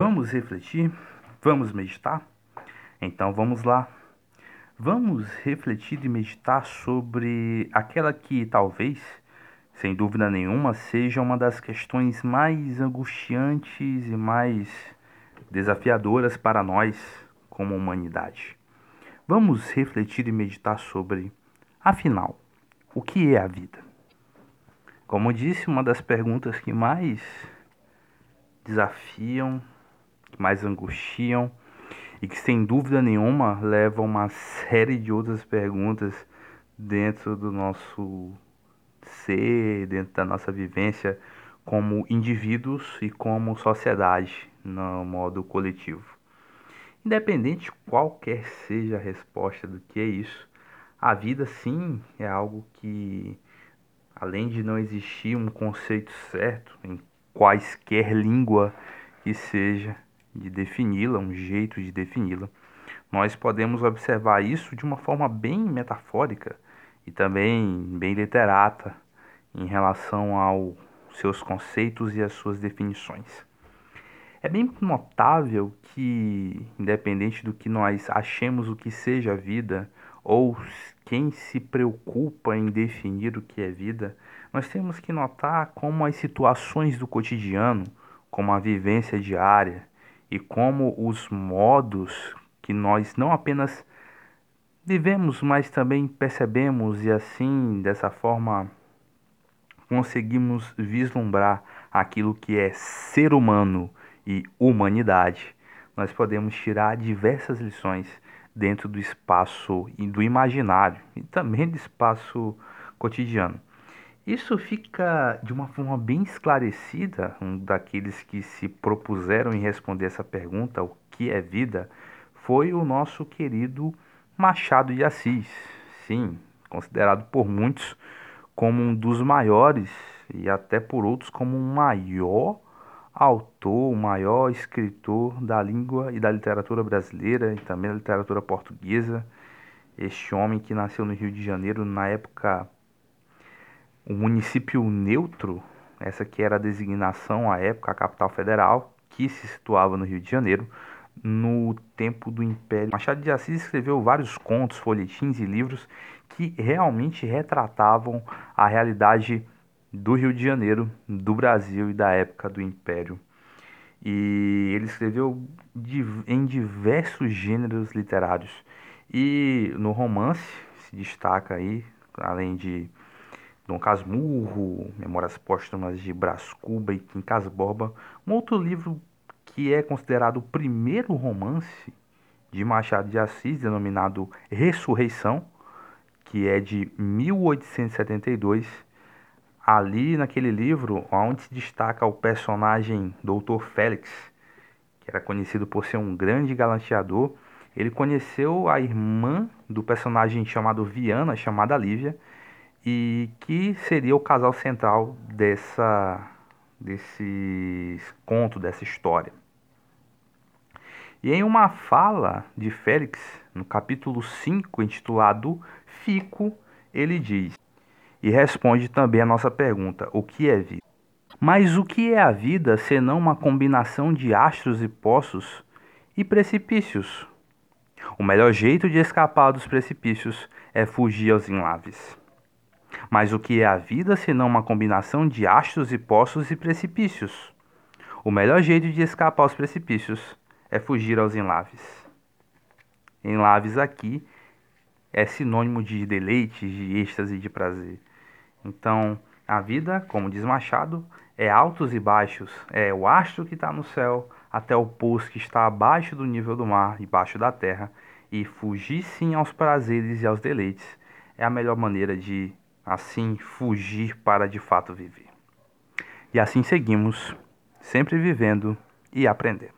Vamos refletir? Vamos meditar? Então vamos lá. Vamos refletir e meditar sobre aquela que talvez, sem dúvida nenhuma, seja uma das questões mais angustiantes e mais desafiadoras para nós como humanidade. Vamos refletir e meditar sobre, afinal, o que é a vida? Como disse, uma das perguntas que mais desafiam que mais angustiam e que sem dúvida nenhuma levam uma série de outras perguntas dentro do nosso ser, dentro da nossa vivência como indivíduos e como sociedade no modo coletivo. Independente de qualquer seja a resposta do que é isso, a vida sim é algo que, além de não existir um conceito certo em quaisquer língua que seja, de defini-la, um jeito de defini-la, nós podemos observar isso de uma forma bem metafórica e também bem literata em relação aos seus conceitos e às suas definições. É bem notável que, independente do que nós achemos o que seja vida, ou quem se preocupa em definir o que é vida, nós temos que notar como as situações do cotidiano, como a vivência diária, e como os modos que nós não apenas vivemos, mas também percebemos e assim, dessa forma, conseguimos vislumbrar aquilo que é ser humano e humanidade, nós podemos tirar diversas lições dentro do espaço e do imaginário e também do espaço cotidiano. Isso fica de uma forma bem esclarecida, um daqueles que se propuseram em responder essa pergunta, o que é vida, foi o nosso querido Machado de Assis. Sim, considerado por muitos como um dos maiores e até por outros como o maior autor, o maior escritor da língua e da literatura brasileira e também da literatura portuguesa. Este homem que nasceu no Rio de Janeiro na época o município neutro, essa que era a designação à época, a capital federal, que se situava no Rio de Janeiro, no tempo do Império. Machado de Assis escreveu vários contos, folhetins e livros que realmente retratavam a realidade do Rio de Janeiro, do Brasil e da época do Império. E ele escreveu em diversos gêneros literários. E no romance se destaca aí, além de Dom Casmurro, Memórias Póstumas de Brás Cuba e Quincas Borba, um outro livro que é considerado o primeiro romance de Machado de Assis, denominado Ressurreição, que é de 1872. Ali naquele livro, onde se destaca o personagem Dr. Félix, que era conhecido por ser um grande galanteador, ele conheceu a irmã do personagem chamado Viana, chamada Lívia, e que seria o casal central dessa desse conto, dessa história. E em uma fala de Félix, no capítulo 5, intitulado Fico, ele diz, e responde também a nossa pergunta: o que é vida? Mas o que é a vida senão uma combinação de astros e poços e precipícios? O melhor jeito de escapar dos precipícios é fugir aos enlaves. Mas o que é a vida senão uma combinação de astros e poços e precipícios? O melhor jeito de escapar aos precipícios é fugir aos enlaves. Enlaves aqui é sinônimo de deleite, de êxtase, de prazer. Então, a vida, como diz Machado, é altos e baixos, é o astro que está no céu até o poço que está abaixo do nível do mar, debaixo da terra, e fugir sim aos prazeres e aos deleites é a melhor maneira de assim fugir para de fato viver. E assim seguimos, sempre vivendo e aprendendo.